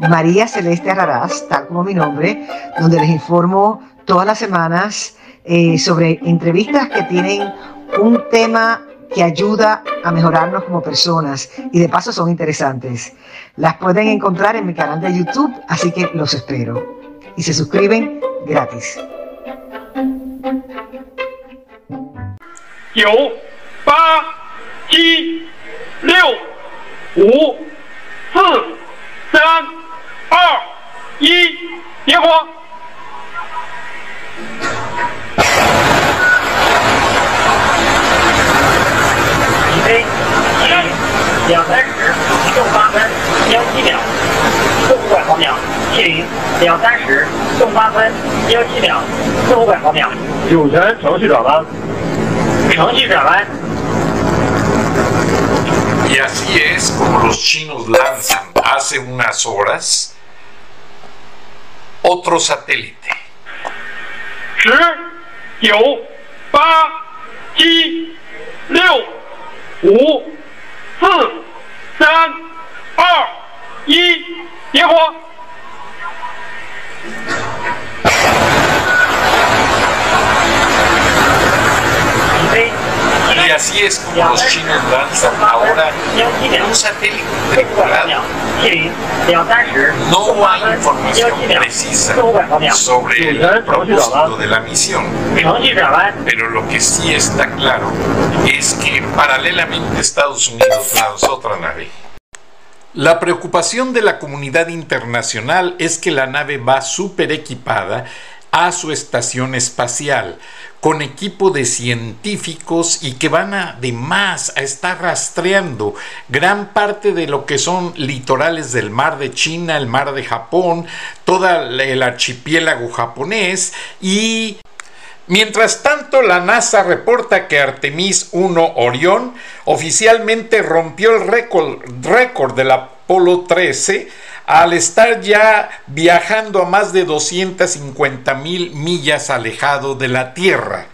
María Celeste Arraraz, tal como mi nombre, donde les informo todas las semanas eh, sobre entrevistas que tienen un tema que ayuda a mejorarnos como personas y de paso son interesantes. Las pueden encontrar en mi canal de YouTube, así que los espero. Y se suscriben gratis. ¡3! 二一，点火！起飞，起，两三十，送八分，幺七秒，四五百毫秒，起零，两三十，送八分，幺七秒，四五百毫秒。酒泉程序转弯，程序转弯。Y así es como los chinos lanzan hace unas horas otro satélite. Y así es como los chinos lanzan ahora un satélite tripulado no hay información precisa sobre el propósito de la misión. Pero lo que sí está claro es que paralelamente Estados Unidos lanzó otra nave. La preocupación de la comunidad internacional es que la nave va súper equipada a su estación espacial con equipo de científicos y que van además a estar rastreando gran parte de lo que son litorales del mar de China, el mar de Japón, todo el archipiélago japonés y Mientras tanto, la NASA reporta que Artemis 1 Orión oficialmente rompió el récord, récord del Apolo 13 al estar ya viajando a más de 250 mil millas alejado de la Tierra.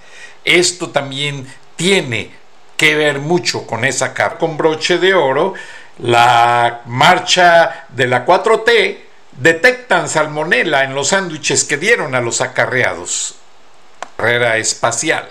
Esto también tiene que ver mucho con esa carta con broche de oro. La marcha de la 4T detectan salmonela en los sándwiches que dieron a los acarreados. Carrera espacial.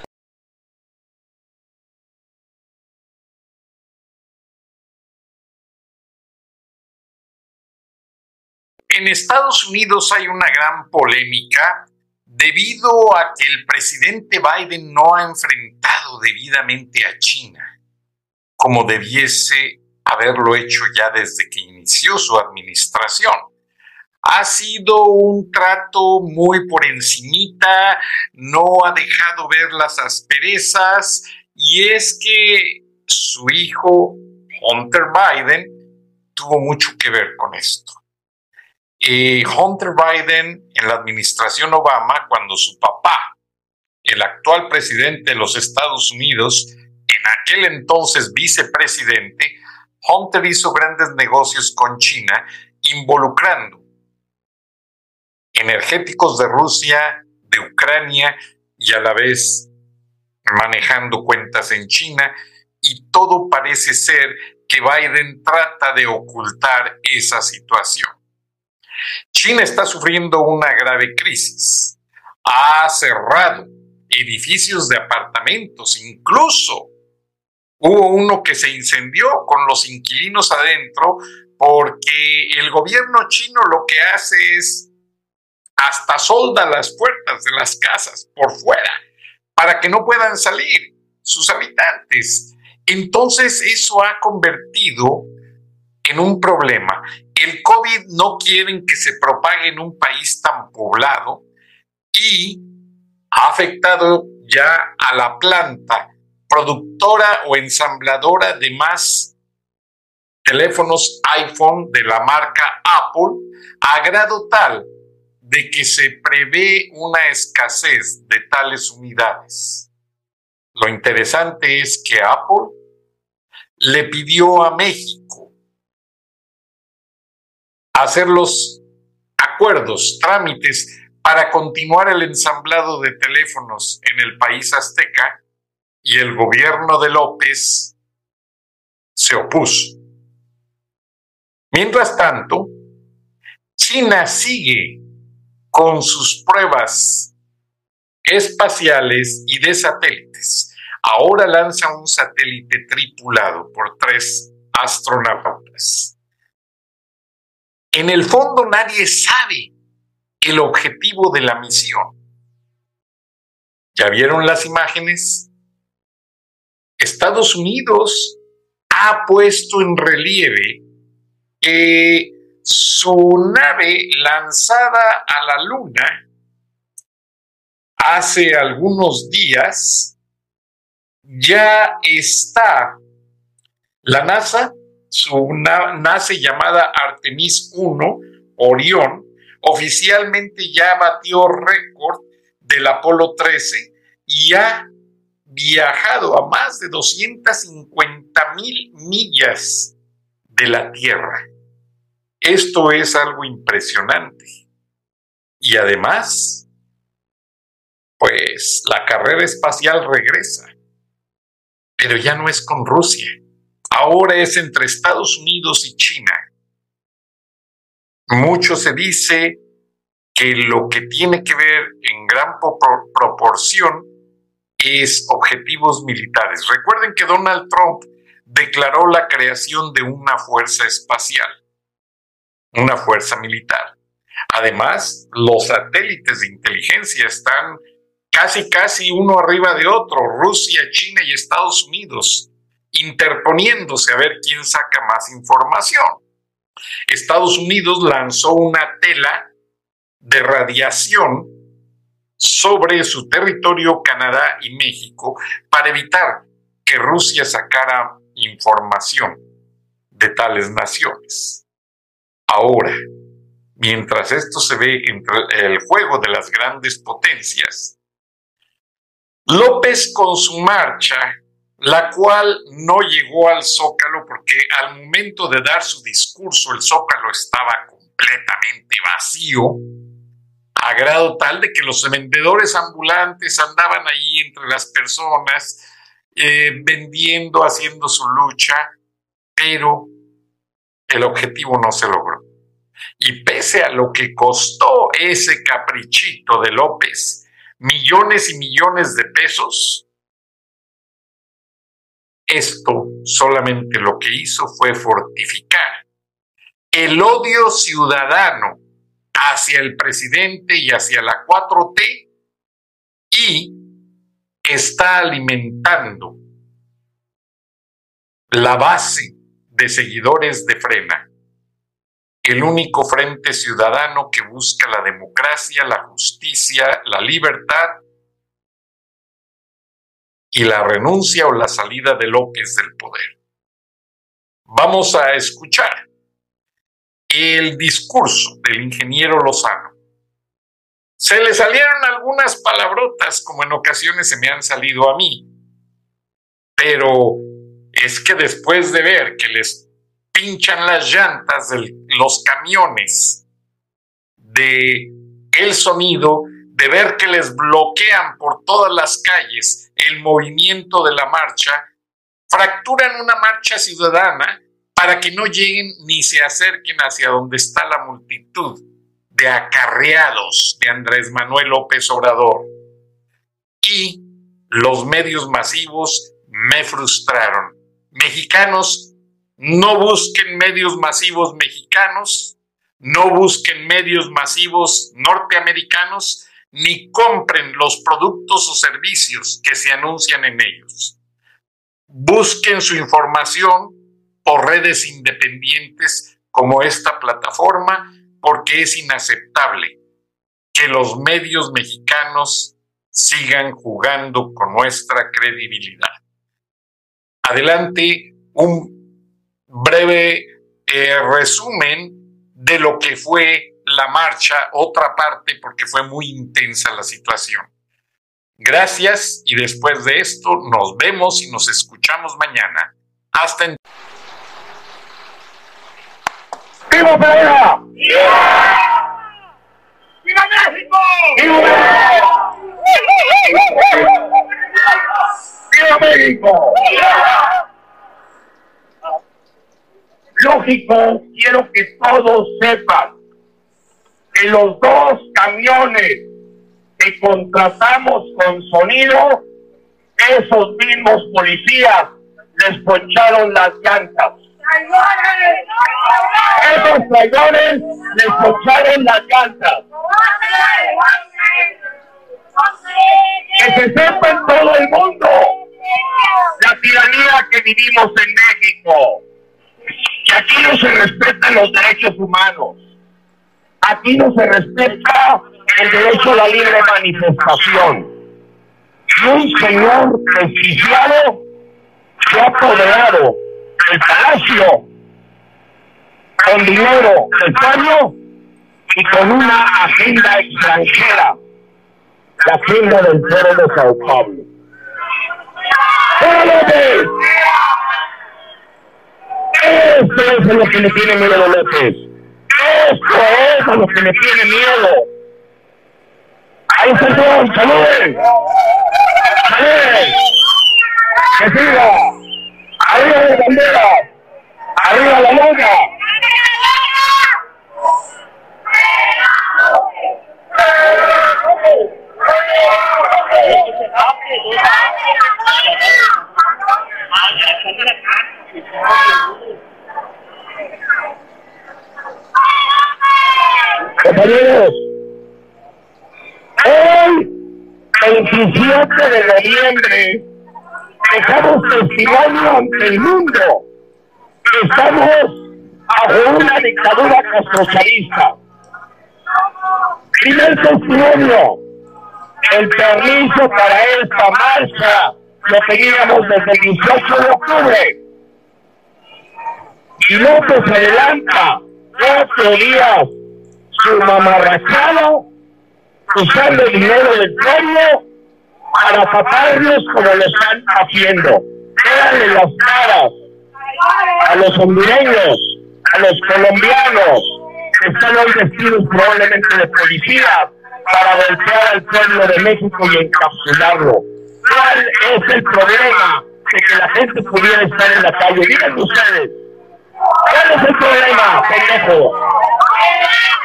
En Estados Unidos hay una gran polémica debido a que el presidente Biden no ha enfrentado debidamente a China como debiese haberlo hecho ya desde que inició su administración. Ha sido un trato muy por encimita, no ha dejado ver las asperezas y es que su hijo Hunter Biden tuvo mucho que ver con esto. Hunter Biden en la administración Obama, cuando su papá, el actual presidente de los Estados Unidos, en aquel entonces vicepresidente, Hunter hizo grandes negocios con China, involucrando energéticos de Rusia, de Ucrania y a la vez manejando cuentas en China, y todo parece ser que Biden trata de ocultar esa situación. China está sufriendo una grave crisis. Ha cerrado edificios de apartamentos, incluso hubo uno que se incendió con los inquilinos adentro porque el gobierno chino lo que hace es hasta solda las puertas de las casas por fuera para que no puedan salir sus habitantes. Entonces eso ha convertido en un problema el COVID no quieren que se propague en un país tan poblado y ha afectado ya a la planta productora o ensambladora de más teléfonos iPhone de la marca Apple a grado tal de que se prevé una escasez de tales unidades. Lo interesante es que Apple le pidió a México hacer los acuerdos, trámites para continuar el ensamblado de teléfonos en el país azteca y el gobierno de López se opuso. Mientras tanto, China sigue con sus pruebas espaciales y de satélites. Ahora lanza un satélite tripulado por tres astronautas. En el fondo nadie sabe el objetivo de la misión. ¿Ya vieron las imágenes? Estados Unidos ha puesto en relieve que su nave lanzada a la Luna hace algunos días ya está la NASA, su nave llamada Artemis 1, Orión, oficialmente ya batió récord del Apolo 13 y ha viajado a más de 250 mil millas de la Tierra. Esto es algo impresionante. Y además, pues la carrera espacial regresa, pero ya no es con Rusia, ahora es entre Estados Unidos y China. Mucho se dice que lo que tiene que ver en gran proporción es objetivos militares. Recuerden que Donald Trump declaró la creación de una fuerza espacial, una fuerza militar. Además, los satélites de inteligencia están casi, casi uno arriba de otro, Rusia, China y Estados Unidos, interponiéndose a ver quién saca más información. Estados Unidos lanzó una tela de radiación sobre su territorio Canadá y México para evitar que Rusia sacara información de tales naciones. Ahora, mientras esto se ve entre el juego de las grandes potencias, López con su marcha, la cual no llegó al zócalo porque al momento de dar su discurso el zócalo estaba completamente vacío, a grado tal de que los vendedores ambulantes andaban ahí entre las personas, eh, vendiendo, haciendo su lucha, pero el objetivo no se logró. Y pese a lo que costó ese caprichito de López, millones y millones de pesos, esto solamente lo que hizo fue fortificar el odio ciudadano hacia el presidente y hacia la 4T y está alimentando la base de seguidores de Frena, el único frente ciudadano que busca la democracia, la justicia, la libertad y la renuncia o la salida de López del poder. Vamos a escuchar el discurso del ingeniero Lozano. Se le salieron algunas palabrotas como en ocasiones se me han salido a mí, pero es que después de ver que les pinchan las llantas de los camiones, de el sonido, de ver que les bloquean por todas las calles el movimiento de la marcha, fracturan una marcha ciudadana para que no lleguen ni se acerquen hacia donde está la multitud de acarreados de Andrés Manuel López Obrador. Y los medios masivos me frustraron. Mexicanos, no busquen medios masivos mexicanos, no busquen medios masivos norteamericanos, ni compren los productos o servicios que se anuncian en ellos. Busquen su información por redes independientes como esta plataforma, porque es inaceptable que los medios mexicanos sigan jugando con nuestra credibilidad. Adelante un breve eh, resumen de lo que fue la marcha, otra parte, porque fue muy intensa la situación. Gracias y después de esto nos vemos y nos escuchamos mañana. Hasta entonces. ¡Viva Pereira! ¡Viva México! ¡Viva México! Lógico, quiero que todos sepan que los dos camiones que contratamos con sonido, esos mismos policías les poncharon las llantas. Esos traidores les poncharon las llantas. Que se sepa en todo el mundo la tiranía que vivimos en México. Que aquí no se respetan los derechos humanos. Aquí no se respeta el derecho a la libre manifestación. Y un señor prestigiado se ha apoderado del palacio con dinero del pueblo y con una agenda extranjera, la agenda del pueblo de Sao Paulo. López! Esto es lo que le tiene miedo López. Esto es a lo que le tiene miedo. Ahí está saluden. ¡Saluden! ¡Que siga! ¡Arriba la bandera! ¡Arriba la lona! Compañeros, hoy, 27 de noviembre, dejamos testimonio ante el mundo estamos bajo una dictadura castrochavista. Primer testimonio, el permiso para esta marcha lo teníamos desde el 18 de octubre. Y López adelanta cuatro días su mamarrachado usando dinero del pueblo para taparlos como lo están haciendo. Véanle las caras a los hondureños, a los colombianos, que están hoy vestidos probablemente de policías para golpear al pueblo de México y encapsularlo. ¿Cuál es el problema de que la gente pudiera estar en la calle? Díganme ustedes. ¿Cuál es el problema, pendejo?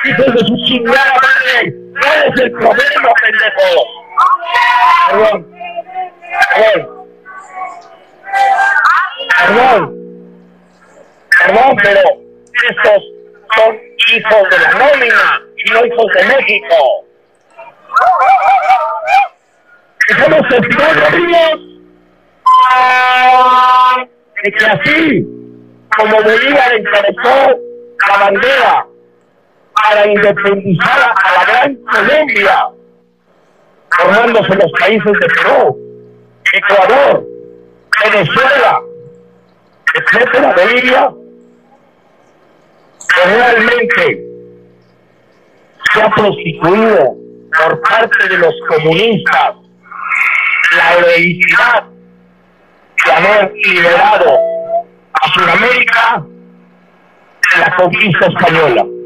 Hijos de su chingada madre. ¿Cuál es el problema, pendejo? Perdón. Perdón. Perdón. Perdón, pero estos son hijos de la nómina y no hijos de México. Estamos testigos de que así como Bolívar encabezó la bandera para independizar a la gran Colombia, formándose los países de Perú, Ecuador, Venezuela, etcétera, Bolivia, que realmente se ha prostituido por parte de los comunistas la heredidad de haber liberado a Sudamérica de la conquista española.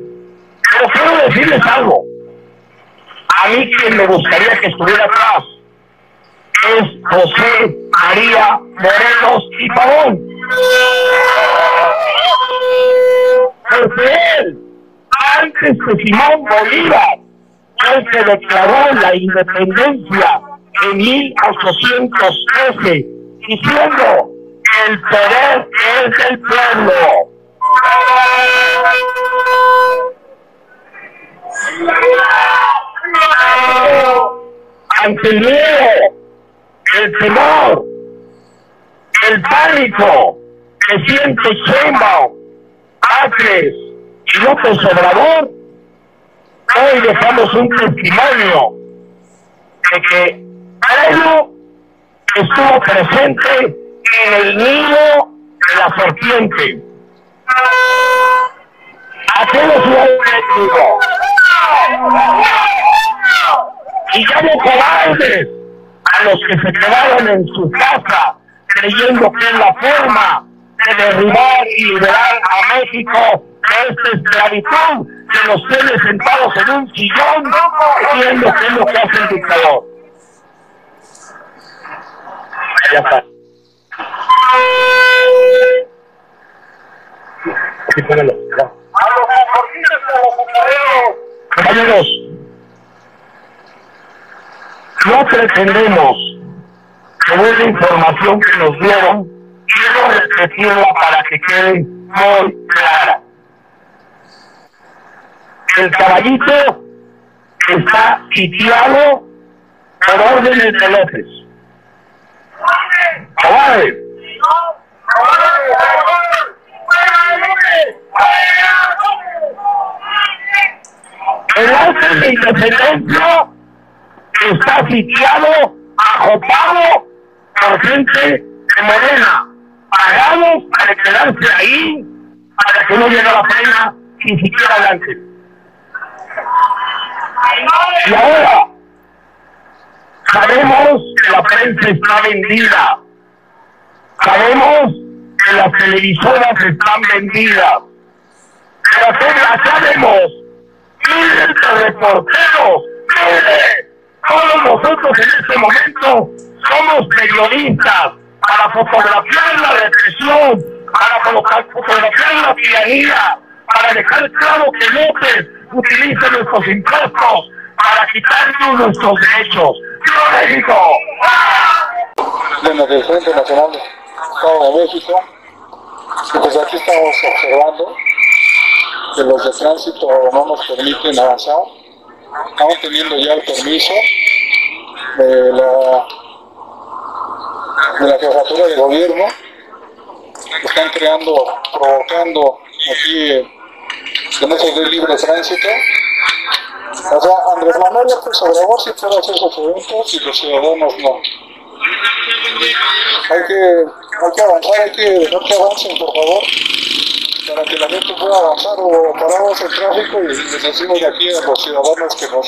Pero quiero decirles algo. A mí quien me gustaría que estuviera atrás es José María Morelos y Pavón. Porque él, antes de Simón Bolívar, el que declaró la independencia en 1813, diciendo el poder es del pueblo. Ante el miedo, el temor, el pánico que siente Sheinbaum, Acres y López Obrador, hoy dejamos un testimonio de que algo estuvo presente en el nido de la serpiente. Aquel es un Entonces, a los que se quedaron en su casa creyendo que es la forma de derribar y liberar a México de esta esclavitud que nos tiene sentados en un sillón viendo qué es lo que hace el dictador. Ya está. Aquí póngalo. A los Compañeros, no pretendemos que la información que nos dieron, quiero repetirla para que quede muy clara. El caballito está sitiado por órdenes de López. ¡Cobarde! El arte de independencia está sitiado, ajopado por gente de Morena, pagados para quedarse ahí, para que no llegue la pena ni siquiera adelante. Y ahora, sabemos que la prensa está vendida, sabemos que las televisoras están vendidas, pero ya sabemos, miles de reporteros, miles, todos nosotros en este momento somos periodistas para fotografiar la represión, para fotografiar la tiranía, para dejar claro que López utiliza nuestros impuestos para quitarnos nuestros derechos. ¡Viva México! Bueno, del Frente Nacional Estado de México, pues aquí estamos observando que los de tránsito no nos permiten avanzar. Estamos teniendo ya el permiso de la de la jefatura de gobierno están creando, provocando aquí no se dé libre tránsito. O sea, Andrés Manuel López Obrador sí puede hacer sus eventos y los ciudadanos no. Hay que, hay que avanzar, hay que dejar que avancen, por favor, para que la gente pueda avanzar o paramos el tráfico y les decimos de aquí a los ciudadanos que nos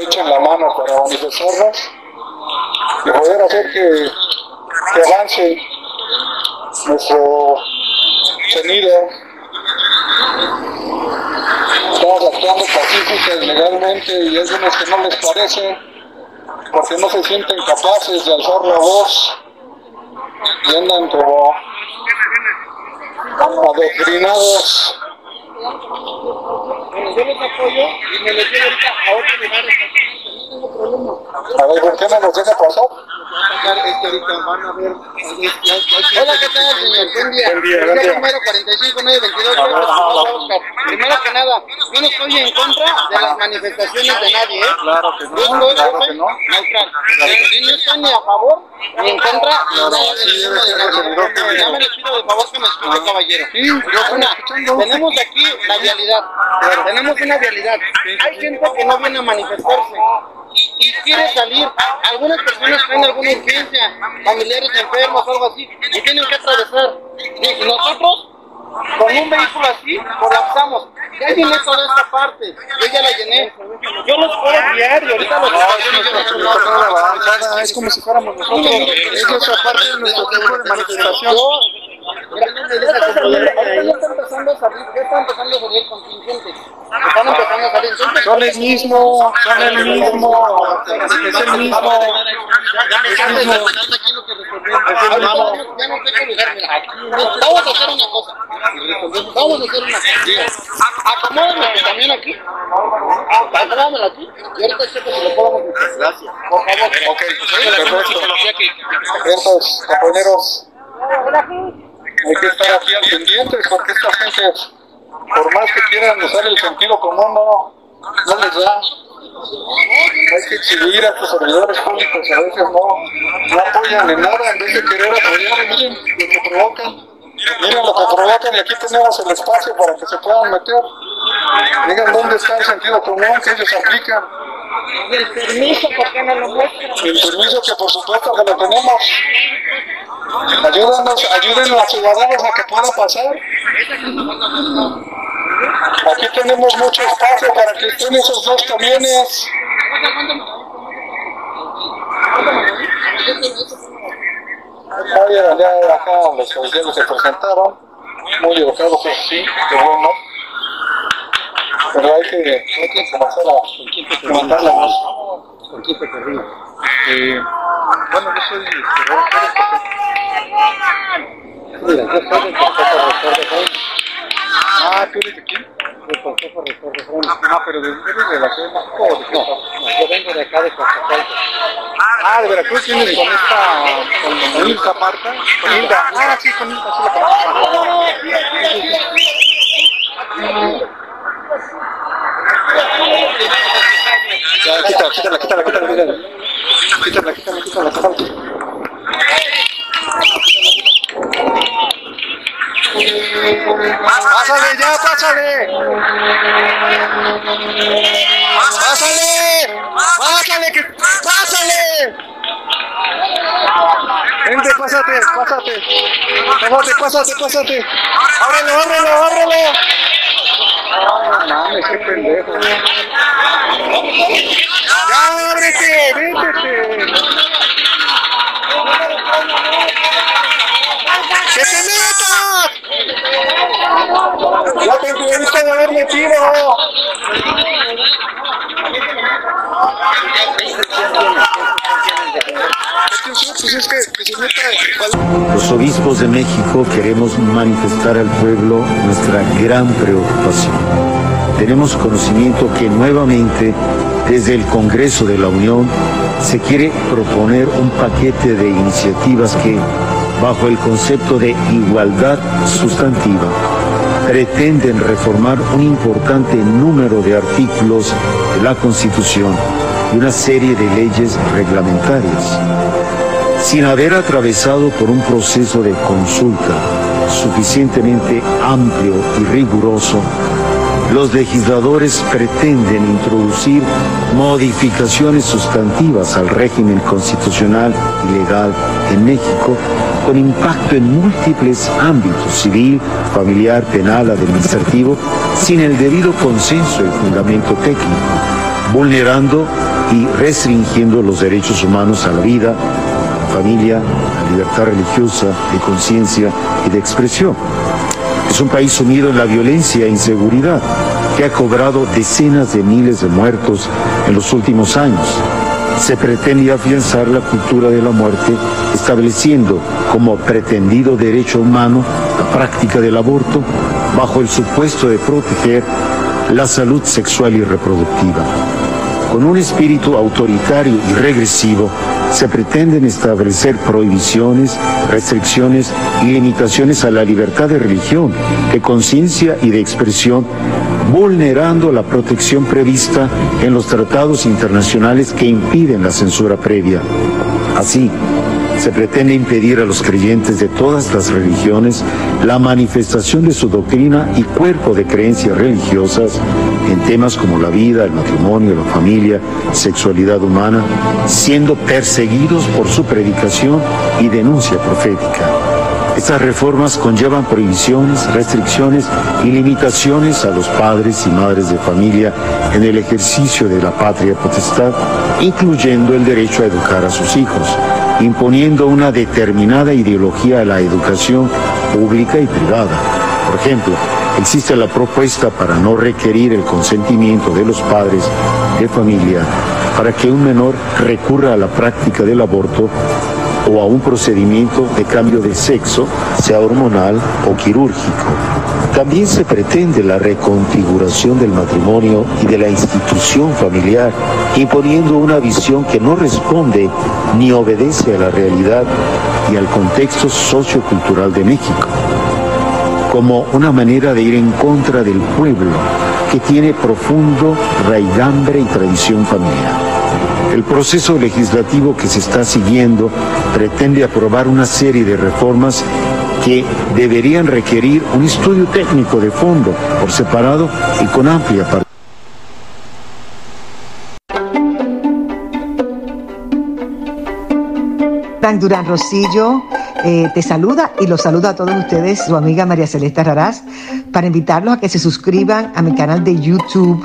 echen la mano para manifestarnos y poder hacer que avance nuestro sonido. Estamos actuando pacíficos legalmente y hay unos que no les parece porque no se sienten capaces de alzar la voz y andan como adoctrinados. Yo les apoyo y me les llevo a otro. A ver, ¿por qué deja pasar? Hola, ¿qué tal, señor? Buen día. Número 45922. Primero que yo no estoy en contra de las manifestaciones de nadie, ¿eh? Claro que no. Claro que no. no estoy ni a favor ni en contra de, nadie. Ya me les pido de favor que me escuche, caballero. Una, tenemos aquí la realidad. Tenemos una realidad. Hay gente que no viene a manifestarse y quiere salir. Algunas personas tienen alguna urgencia, familiares enfermos o algo así, y tienen que atravesar. Y nosotros, con un vehículo así, colapsamos. Ya llené toda esta parte, yo ya la llené. Yo los puedo guiar y ahorita los no, Es como si fuéramos nosotros. Es nuestra parte de nuestro tiempo de manifestación. Ya está empezando a salir, ya está empezando a salir contingentes. Están empezando a salir. Son el mismo, son el mismo, es el mismo. Vamos a hacer una cosa. Vamos a hacer una cosa. Acomódame también aquí. Acomódamelo aquí. Y ahorita checo si lo podemos. Gracias. Por favor. Ok, perfecto. Entonces, compañeros hay que estar aquí al pendiente porque esta gente, por más que quieran usar el sentido común, no, no les da. Hay que exhibir a estos servidores públicos, a veces no, no apoyan en nada, en vez de querer apoyar, miren lo que provocan. Miren lo que provocan y aquí tenemos el espacio para que se puedan meter. Digan dónde está el sentido común que ellos aplican. ¿Y el permiso por qué no lo muestran? El permiso que por supuesto que lo tenemos. Ayúdanos, ayuden a ciudadanos a que puedan pasar. Aquí tenemos mucho espacio para que estén esos dos camiones. Ya, ya acá los oficiales se presentaron, muy educados, sí, qué bueno. Pero hay que, hay que comenzar a levantar la voz. ¿Con quién te corrí? Eh, bueno, yo soy Consejo Rector de. Ah, ¿tú eres de de. Ah, pero de, la Ciudad de México? No, yo vengo de acá de Coatzacoalcos. Ah, de Veracruz vienes con esta, con, Hilda Marta. Con. Ah, sí, con la conozco. Quítala, quítala, quítala, quítala, quítala. Quítala, quítala, quítala, quítala. ¡Pásale ya, pásale! ¡Pásale! ¡Pásale, pásale! Vente, pásate, pásate. Pásate, pásate, pásate. Ábrelo, ábrelo, ábrelo. No qué pendejo. ¡Ya, ábrete! ¡Véntete! Los obispos de México queremos manifestar al pueblo nuestra gran preocupación. Tenemos conocimiento que nuevamente desde el Congreso de la Unión se quiere proponer un paquete de iniciativas que, bajo el concepto de igualdad sustantiva, pretenden reformar un importante número de artículos de la Constitución y una serie de leyes reglamentarias sin haber atravesado por un proceso de consulta suficientemente amplio y riguroso, los legisladores pretenden introducir modificaciones sustantivas al régimen constitucional y legal en México con impacto en múltiples ámbitos, civil, familiar, penal, administrativo, sin el debido consenso y fundamento técnico, vulnerando y restringiendo los derechos humanos a la vida, familia, la libertad religiosa, de conciencia y de expresión. Es un país sumido en la violencia e inseguridad que ha cobrado decenas de miles de muertos en los últimos años. Se pretende afianzar la cultura de la muerte estableciendo como pretendido derecho humano la práctica del aborto bajo el supuesto de proteger la salud sexual y reproductiva. Con un espíritu autoritario y regresivo, se pretenden establecer prohibiciones, restricciones y limitaciones a la libertad de religión, de conciencia y de expresión, vulnerando la protección prevista en los tratados internacionales que impiden la censura previa. Así, se pretende impedir a los creyentes de todas las religiones la manifestación de su doctrina y cuerpo de creencias religiosas en temas como la vida, el matrimonio, la familia, sexualidad humana, siendo perseguidos por su predicación y denuncia profética. Estas reformas conllevan prohibiciones, restricciones y limitaciones a los padres y madres de familia en el ejercicio de la patria potestad, incluyendo el derecho a educar a sus hijos, imponiendo una determinada ideología a la educación pública y privada. Por ejemplo, existe la propuesta para no requerir el consentimiento de los padres de familia para que un menor recurra a la práctica del aborto o a un procedimiento de cambio de sexo, sea hormonal o quirúrgico. También se pretende la reconfiguración del matrimonio y de la institución familiar, imponiendo una visión que no responde ni obedece a la realidad y al contexto sociocultural de México, como una manera de ir en contra del pueblo que tiene profundo raigambre y tradición familiar. El proceso legislativo que se está siguiendo pretende aprobar una serie de reformas que deberían requerir un estudio técnico de fondo, por separado y con amplia participación. Durán Rosillo eh, te saluda y los saluda a todos ustedes, su amiga María Celeste Raraz, para invitarlos a que se suscriban a mi canal de YouTube